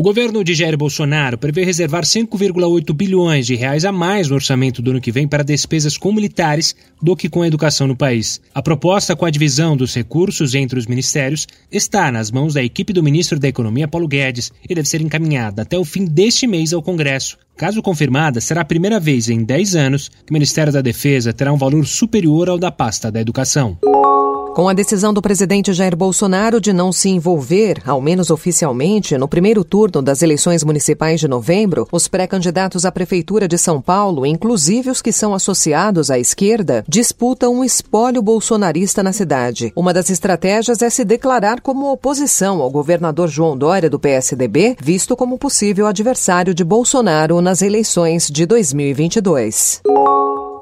O governo de Jair Bolsonaro prevê reservar 5,8 bilhões de reais a mais no orçamento do ano que vem para despesas com militares do que com a educação no país. A proposta com a divisão dos recursos entre os ministérios está nas mãos da equipe do ministro da Economia Paulo Guedes e deve ser encaminhada até o fim deste mês ao Congresso. Caso confirmada, será a primeira vez em 10 anos que o Ministério da Defesa terá um valor superior ao da pasta da Educação. Com a decisão do presidente Jair Bolsonaro de não se envolver, ao menos oficialmente, no primeiro turno das eleições municipais de novembro, os pré-candidatos à Prefeitura de São Paulo, inclusive os que são associados à esquerda, disputam um espólio bolsonarista na cidade. Uma das estratégias é se declarar como oposição ao governador João Dória do PSDB, visto como possível adversário de Bolsonaro nas eleições de 2022.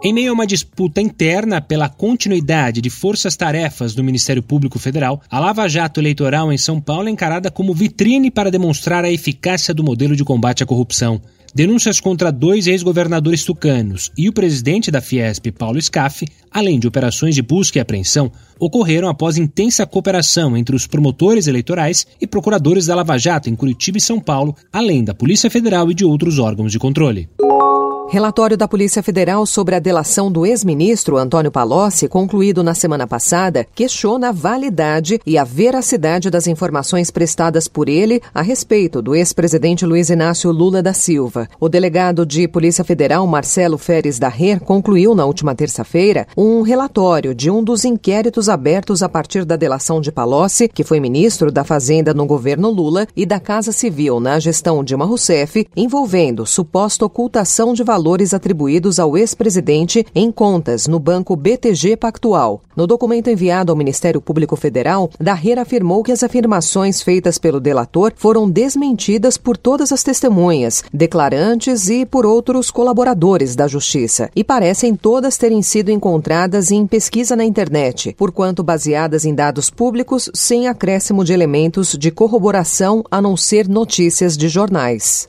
Em meio a uma disputa interna pela continuidade de forças-tarefas do Ministério Público Federal, a Lava Jato Eleitoral em São Paulo é encarada como vitrine para demonstrar a eficácia do modelo de combate à corrupção. Denúncias contra dois ex-governadores tucanos e o presidente da Fiesp, Paulo Scaff, além de operações de busca e apreensão, ocorreram após intensa cooperação entre os promotores eleitorais e procuradores da Lava Jato em Curitiba e São Paulo, além da Polícia Federal e de outros órgãos de controle. Relatório da Polícia Federal sobre a delação do ex-ministro Antônio Palocci, concluído na semana passada, questiona a validade e a veracidade das informações prestadas por ele a respeito do ex-presidente Luiz Inácio Lula da Silva. O delegado de Polícia Federal, Marcelo Feres Darrer, concluiu na última terça-feira um relatório de um dos inquéritos abertos a partir da delação de Palocci, que foi ministro da Fazenda no governo Lula, e da Casa Civil na gestão Dilma Rousseff, envolvendo suposta ocultação de valores valores atribuídos ao ex-presidente em contas no banco BTG Pactual. No documento enviado ao Ministério Público Federal, Darreira afirmou que as afirmações feitas pelo delator foram desmentidas por todas as testemunhas, declarantes e por outros colaboradores da Justiça, e parecem todas terem sido encontradas em pesquisa na internet, porquanto baseadas em dados públicos sem acréscimo de elementos de corroboração a não ser notícias de jornais.